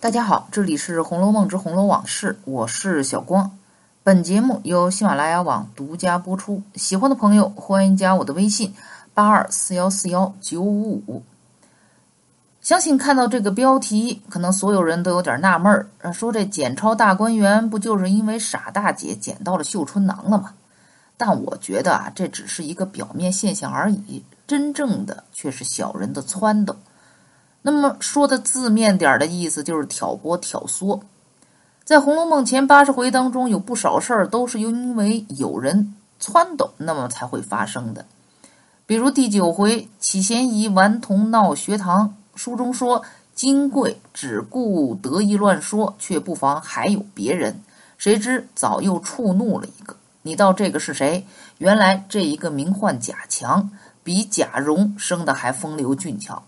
大家好，这里是《红楼梦之红楼往事》，我是小光。本节目由喜马拉雅网独家播出。喜欢的朋友欢迎加我的微信：八二四幺四幺九五五。相信看到这个标题，可能所有人都有点纳闷儿，说这检抄大观园不就是因为傻大姐捡到了绣春囊了吗？但我觉得啊，这只是一个表面现象而已，真正的却是小人的撺掇。那么说的字面点的意思就是挑拨挑唆。在《红楼梦》前八十回当中，有不少事儿都是因为有人撺掇，那么才会发生的。比如第九回起嫌疑顽童闹学堂，书中说金贵只顾得意乱说，却不妨还有别人。谁知早又触怒了一个。你道这个是谁？原来这一个名唤贾强，比贾蓉生的还风流俊俏。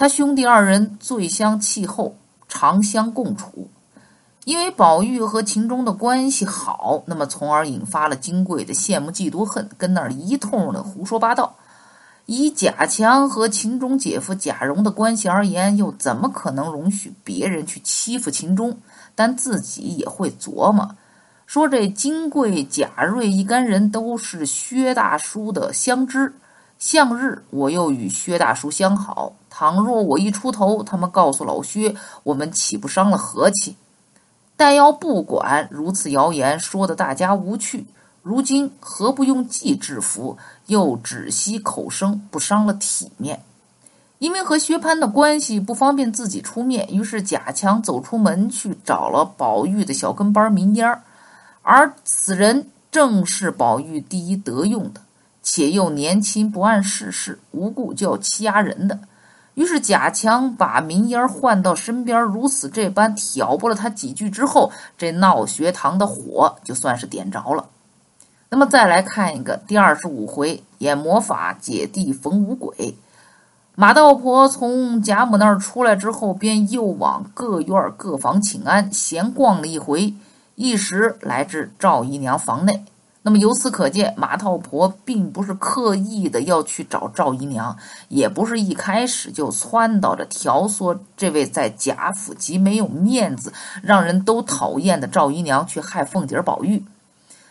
他兄弟二人最相契厚，常相共处。因为宝玉和秦钟的关系好，那么从而引发了金贵的羡慕、嫉妒、恨，跟那儿一通的胡说八道。以贾强和秦钟姐夫贾蓉的关系而言，又怎么可能容许别人去欺负秦钟？但自己也会琢磨，说这金贵、贾瑞一干人都是薛大叔的相知。向日我又与薛大叔相好，倘若我一出头，他们告诉老薛，我们岂不伤了和气？但要不管如此谣言，说的大家无趣。如今何不用计制服，又只惜口声，不伤了体面？因为和薛蟠的关系不方便自己出面，于是贾强走出门去找了宝玉的小跟班明烟儿，而此人正是宝玉第一得用的。且又年轻不谙世事，无故就要欺压人的。于是贾强把明烟唤到身边，如此这般挑拨了他几句之后，这闹学堂的火就算是点着了。那么再来看一个第二十五回，演魔法姐弟逢五鬼。马道婆从贾母那儿出来之后，便又往各院各房请安，闲逛了一回，一时来至赵姨娘房内。那么由此可见，马道婆并不是刻意的要去找赵姨娘，也不是一开始就撺掇着挑唆这位在贾府极没有面子、让人都讨厌的赵姨娘去害凤姐儿、宝玉。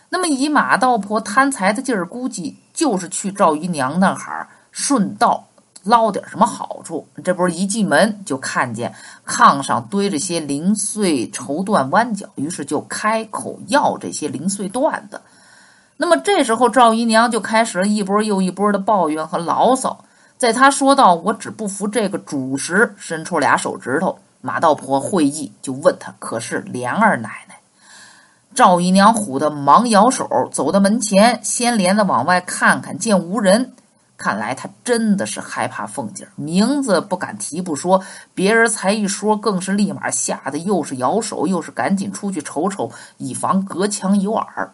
那么以马道婆贪财的劲儿，估计就是去赵姨娘那儿顺道捞点什么好处。这不是一进门就看见炕上堆着些零碎绸缎弯角，于是就开口要这些零碎缎子。那么这时候，赵姨娘就开始了一波又一波的抱怨和牢骚。在她说到“我只不服这个主”时，伸出俩手指头。马道婆会意，就问她：“可是莲二奶奶？”赵姨娘唬得忙摇手，走到门前，先连着往外看看，见无人。看来她真的是害怕凤姐，名字不敢提不说，别人才一说，更是立马吓得又是摇手，又是赶紧出去瞅瞅，以防隔墙有耳。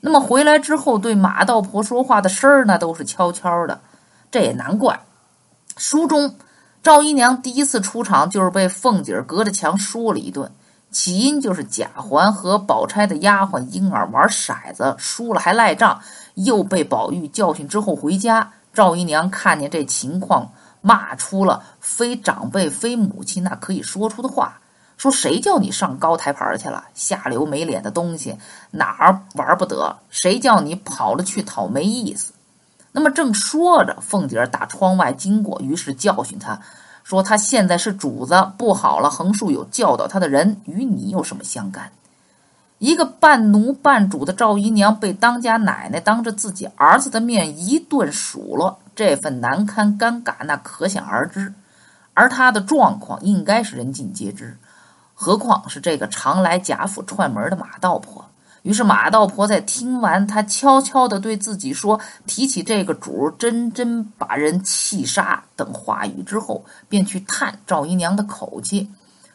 那么回来之后，对马道婆说话的声儿呢，都是悄悄的。这也难怪，书中赵姨娘第一次出场就是被凤姐隔着墙说了一顿，起因就是贾环和宝钗的丫鬟婴儿玩骰子输了还赖账，又被宝玉教训之后回家，赵姨娘看见这情况，骂出了非长辈非母亲那可以说出的话。说谁叫你上高台盘去了？下流没脸的东西，哪儿玩不得？谁叫你跑了去讨没意思？那么正说着，凤姐儿打窗外经过，于是教训他说：“他现在是主子，不好了！横竖有教导他的人，与你有什么相干？”一个半奴半主的赵姨娘被当家奶奶当着自己儿子的面一顿数落，这份难堪尴尬，那可想而知。而她的状况应该是人尽皆知。何况是这个常来贾府串门的马道婆。于是马道婆在听完他悄悄地对自己说：“提起这个主，真真把人气杀。”等话语之后，便去探赵姨娘的口气。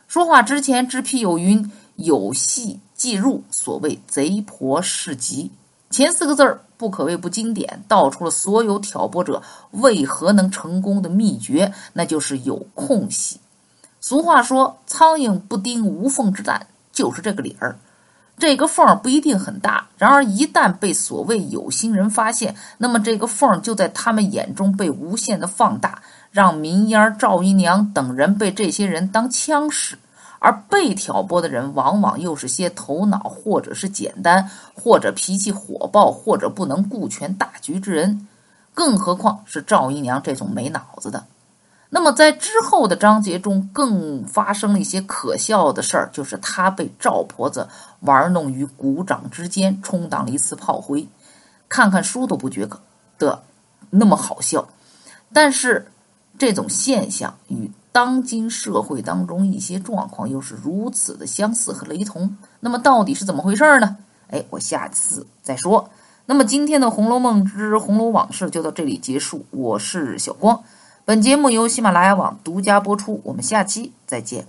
说话之前，知批有云：“有戏即入。”所谓“贼婆是吉”，前四个字儿不可谓不经典，道出了所有挑拨者为何能成功的秘诀，那就是有空隙。俗话说：“苍蝇不叮无缝之蛋”，就是这个理儿。这个缝儿不一定很大，然而一旦被所谓有心人发现，那么这个缝儿就在他们眼中被无限的放大，让明烟、赵姨娘等人被这些人当枪使。而被挑拨的人往往又是些头脑或者是简单，或者脾气火爆，或者不能顾全大局之人。更何况是赵姨娘这种没脑子的。那么在之后的章节中，更发生了一些可笑的事儿，就是他被赵婆子玩弄于股掌之间，充当了一次炮灰。看看书都不觉得那么好笑，但是这种现象与当今社会当中一些状况又是如此的相似和雷同。那么到底是怎么回事呢？哎，我下次再说。那么今天的《红楼梦之红楼往事》就到这里结束。我是小光。本节目由喜马拉雅网独家播出，我们下期再见。